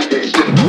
stupid.